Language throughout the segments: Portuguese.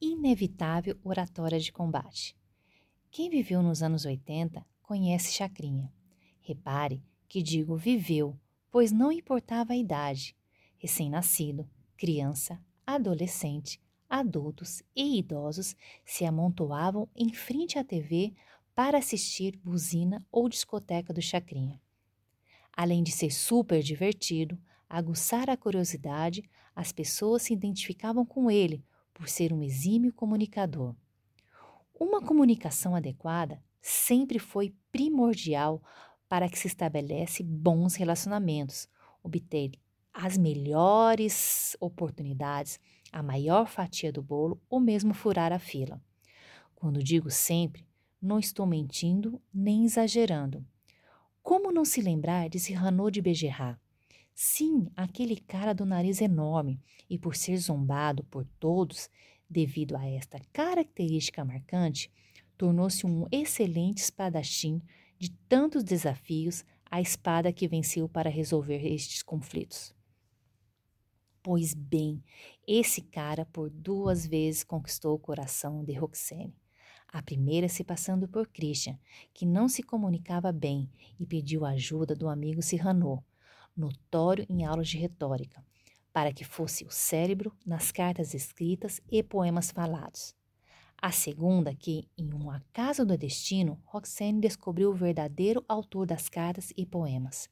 inevitável oratória de combate. Quem viveu nos anos 80 conhece Chacrinha. Repare que digo viveu, pois não importava a idade, recém-nascido, criança, adolescente, adultos e idosos se amontoavam em frente à TV para assistir buzina ou discoteca do Chacrinha. Além de ser super divertido, aguçar a curiosidade, as pessoas se identificavam com ele por ser um exímio comunicador. Uma comunicação adequada sempre foi primordial para que se estabelece bons relacionamentos, obter as melhores oportunidades, a maior fatia do bolo ou mesmo furar a fila. Quando digo sempre, não estou mentindo nem exagerando. Como não se lembrar de Cyrano de Bergerac? Sim, aquele cara do nariz enorme e por ser zombado por todos devido a esta característica marcante, tornou-se um excelente espadachim de tantos desafios, a espada que venceu para resolver estes conflitos. Pois bem, esse cara por duas vezes conquistou o coração de Roxane. A primeira se passando por Christian, que não se comunicava bem e pediu ajuda do amigo Cyrano, notório em aulas de retórica, para que fosse o cérebro nas cartas escritas e poemas falados. A segunda, que, em um acaso do destino, Roxane descobriu o verdadeiro autor das cartas e poemas.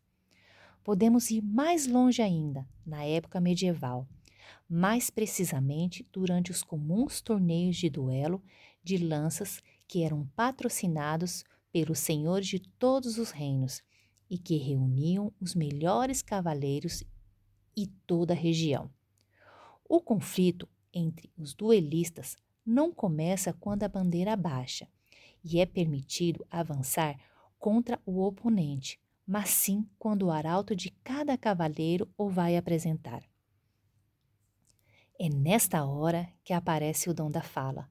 Podemos ir mais longe ainda, na época medieval, mais precisamente durante os comuns torneios de duelo de lanças que eram patrocinados pelos senhores de todos os reinos e que reuniam os melhores cavaleiros e toda a região. O conflito entre os duelistas não começa quando a bandeira baixa e é permitido avançar contra o oponente, mas sim quando o arauto de cada cavaleiro o vai apresentar. É nesta hora que aparece o dom da fala,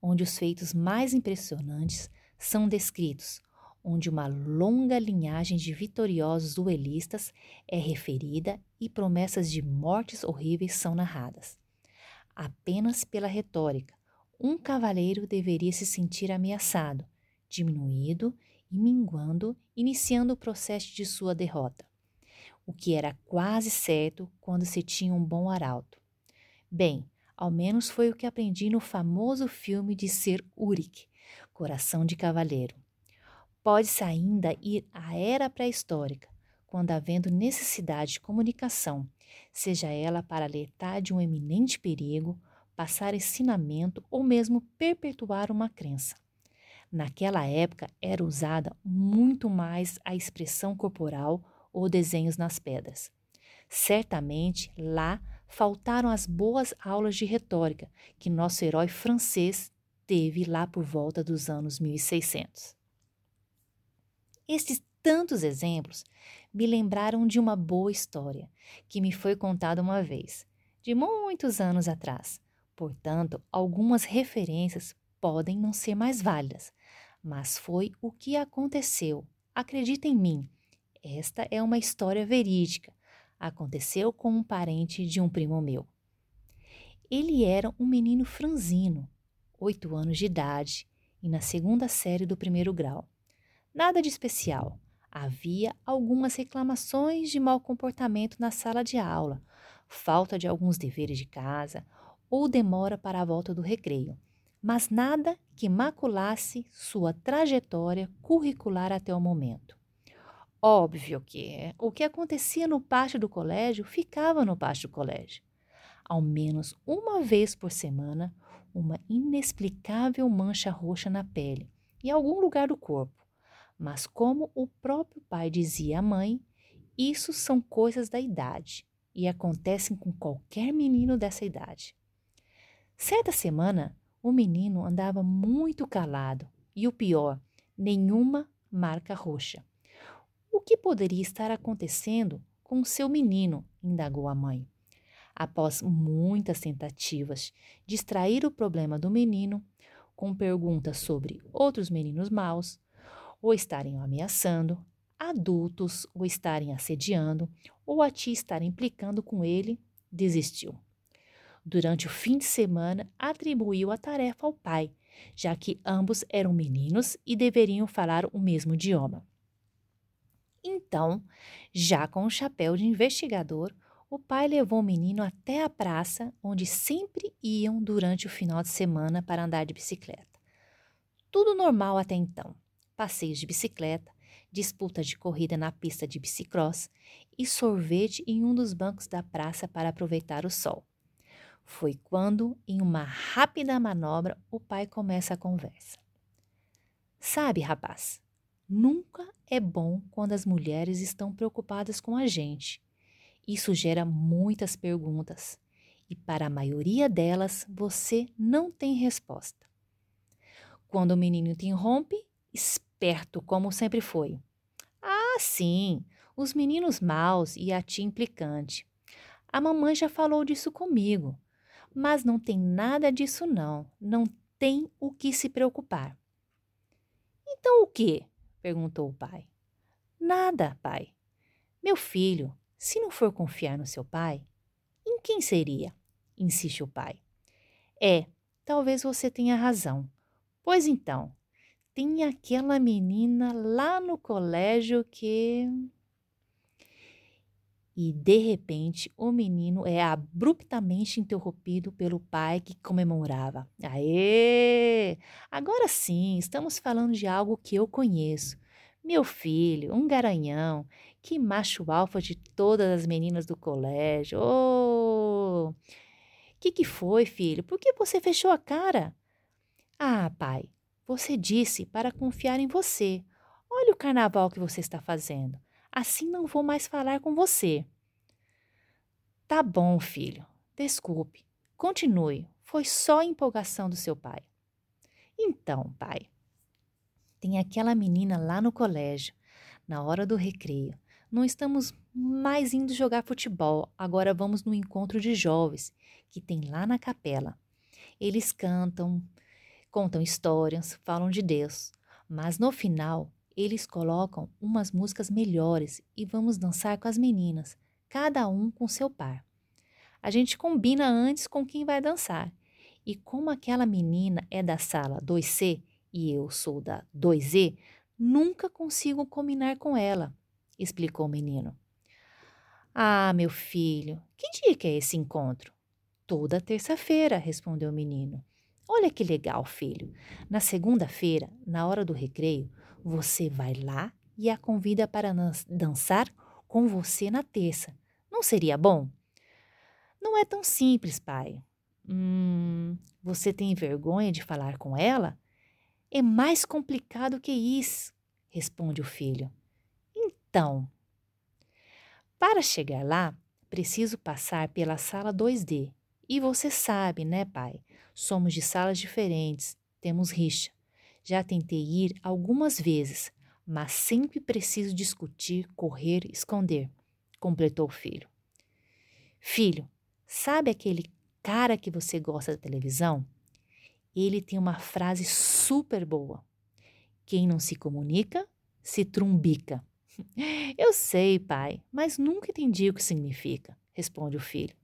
onde os feitos mais impressionantes são descritos, onde uma longa linhagem de vitoriosos duelistas é referida e promessas de mortes horríveis são narradas. Apenas pela retórica, um cavaleiro deveria se sentir ameaçado, diminuído e minguando, iniciando o processo de sua derrota, o que era quase certo quando se tinha um bom arauto. Bem, ao menos foi o que aprendi no famoso filme de Ser Uric, Coração de Cavaleiro. Pode-se ainda ir à era pré-histórica, quando havendo necessidade de comunicação, seja ela para alertar de um eminente perigo, passar ensinamento ou mesmo perpetuar uma crença. Naquela época era usada muito mais a expressão corporal ou desenhos nas pedras. Certamente lá faltaram as boas aulas de retórica que nosso herói francês teve lá por volta dos anos 1600. Estes tantos exemplos me lembraram de uma boa história que me foi contada uma vez, de muitos anos atrás. Portanto, algumas referências podem não ser mais válidas, mas foi o que aconteceu. Acredita em mim, esta é uma história verídica. Aconteceu com um parente de um primo meu. Ele era um menino franzino, oito anos de idade e na segunda série do primeiro grau. Nada de especial. Havia algumas reclamações de mau comportamento na sala de aula, falta de alguns deveres de casa ou demora para a volta do recreio mas nada que maculasse sua trajetória curricular até o momento. Óbvio que o que acontecia no pátio do colégio ficava no pátio do colégio. Ao menos uma vez por semana, uma inexplicável mancha roxa na pele, em algum lugar do corpo. Mas, como o próprio pai dizia à mãe, isso são coisas da idade e acontecem com qualquer menino dessa idade. Certa semana, o menino andava muito calado e o pior, nenhuma marca roxa. O que poderia estar acontecendo com seu menino? indagou a mãe. Após muitas tentativas de extrair o problema do menino, com perguntas sobre outros meninos maus, ou estarem ameaçando, adultos o estarem assediando, ou a ti estar implicando com ele, desistiu. Durante o fim de semana, atribuiu a tarefa ao pai, já que ambos eram meninos e deveriam falar o mesmo idioma. Então, já com o chapéu de investigador, o pai levou o menino até a praça, onde sempre iam durante o final de semana para andar de bicicleta. Tudo normal até então: passeios de bicicleta, disputa de corrida na pista de bicicross e sorvete em um dos bancos da praça para aproveitar o sol. Foi quando, em uma rápida manobra, o pai começa a conversa. Sabe, rapaz, nunca é bom quando as mulheres estão preocupadas com a gente. Isso gera muitas perguntas e, para a maioria delas, você não tem resposta. Quando o menino te interrompe, esperto como sempre foi. Ah, sim, os meninos maus e a tia implicante. A mamãe já falou disso comigo, mas não tem nada disso não, não tem o que se preocupar. Então o que? perguntou o pai. Nada, pai. Meu filho, se não for confiar no seu pai, em quem seria? insiste o pai. É, talvez você tenha razão. Pois então, tem aquela menina lá no colégio que. E de repente o menino é abruptamente interrompido pelo pai que comemorava. Aê! Agora sim, estamos falando de algo que eu conheço. Meu filho, um garanhão, que macho alfa de todas as meninas do colégio. Oh! Que que foi, filho? Por que você fechou a cara? Ah, pai, você disse para confiar em você. Olha o carnaval que você está fazendo. Assim não vou mais falar com você. Tá bom, filho. Desculpe. Continue. Foi só empolgação do seu pai. Então, pai, tem aquela menina lá no colégio, na hora do recreio. Não estamos mais indo jogar futebol, agora vamos no encontro de jovens que tem lá na capela. Eles cantam, contam histórias, falam de Deus, mas no final eles colocam umas músicas melhores e vamos dançar com as meninas, cada um com seu par. A gente combina antes com quem vai dançar. E como aquela menina é da sala 2C e eu sou da 2E, nunca consigo combinar com ela, explicou o menino. Ah, meu filho, que dia que é esse encontro? Toda terça-feira, respondeu o menino. Olha que legal, filho. Na segunda-feira, na hora do recreio, você vai lá e a convida para dançar com você na terça. Não seria bom? Não é tão simples, pai. Hum, você tem vergonha de falar com ela? É mais complicado que isso, responde o filho. Então, para chegar lá, preciso passar pela sala 2D. E você sabe, né, pai? Somos de salas diferentes, temos rixa. Já tentei ir algumas vezes, mas sempre preciso discutir, correr, esconder, completou o filho. Filho, sabe aquele cara que você gosta da televisão? Ele tem uma frase super boa. Quem não se comunica, se trumbica. Eu sei, pai, mas nunca entendi o que significa, responde o filho.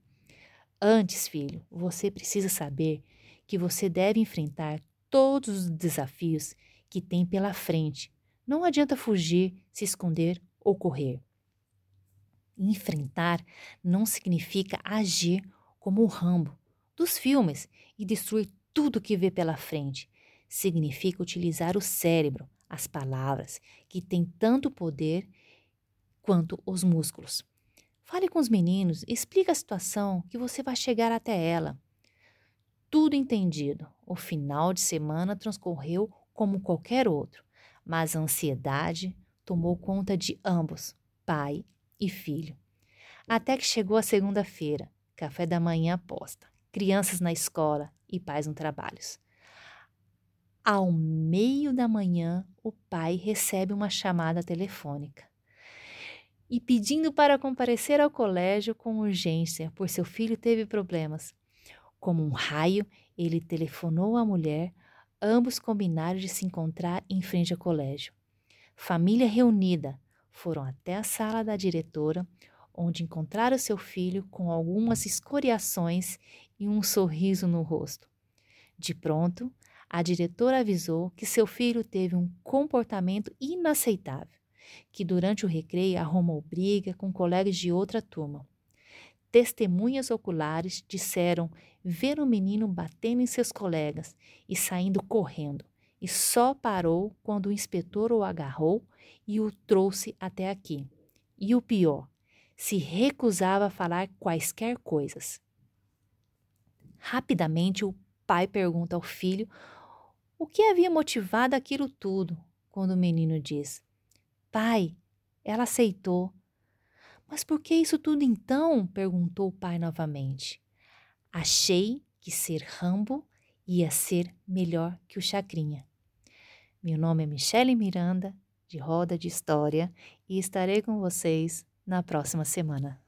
Antes, filho, você precisa saber que você deve enfrentar todos os desafios que tem pela frente. Não adianta fugir, se esconder ou correr. Enfrentar não significa agir como o Rambo dos filmes e destruir tudo que vê pela frente. Significa utilizar o cérebro, as palavras, que têm tanto poder quanto os músculos. Fale com os meninos, explique a situação que você vai chegar até ela tudo entendido. O final de semana transcorreu como qualquer outro, mas a ansiedade tomou conta de ambos, pai e filho. Até que chegou a segunda-feira, café da manhã aposta, crianças na escola e pais no trabalhos. Ao meio da manhã, o pai recebe uma chamada telefônica e pedindo para comparecer ao colégio com urgência, pois seu filho teve problemas. Como um raio, ele telefonou à mulher, ambos combinaram de se encontrar em frente ao colégio. Família reunida, foram até a sala da diretora, onde encontraram seu filho com algumas escoriações e um sorriso no rosto. De pronto, a diretora avisou que seu filho teve um comportamento inaceitável, que durante o recreio arrumou briga com colegas de outra turma. Testemunhas oculares disseram ver o menino batendo em seus colegas e saindo correndo, e só parou quando o inspetor o agarrou e o trouxe até aqui. E o pior, se recusava a falar quaisquer coisas. Rapidamente o pai pergunta ao filho o que havia motivado aquilo tudo, quando o menino diz: Pai, ela aceitou. Mas por que isso tudo então? perguntou o pai novamente. Achei que ser Rambo ia ser melhor que o Chacrinha. Meu nome é Michele Miranda, de Roda de História, e estarei com vocês na próxima semana.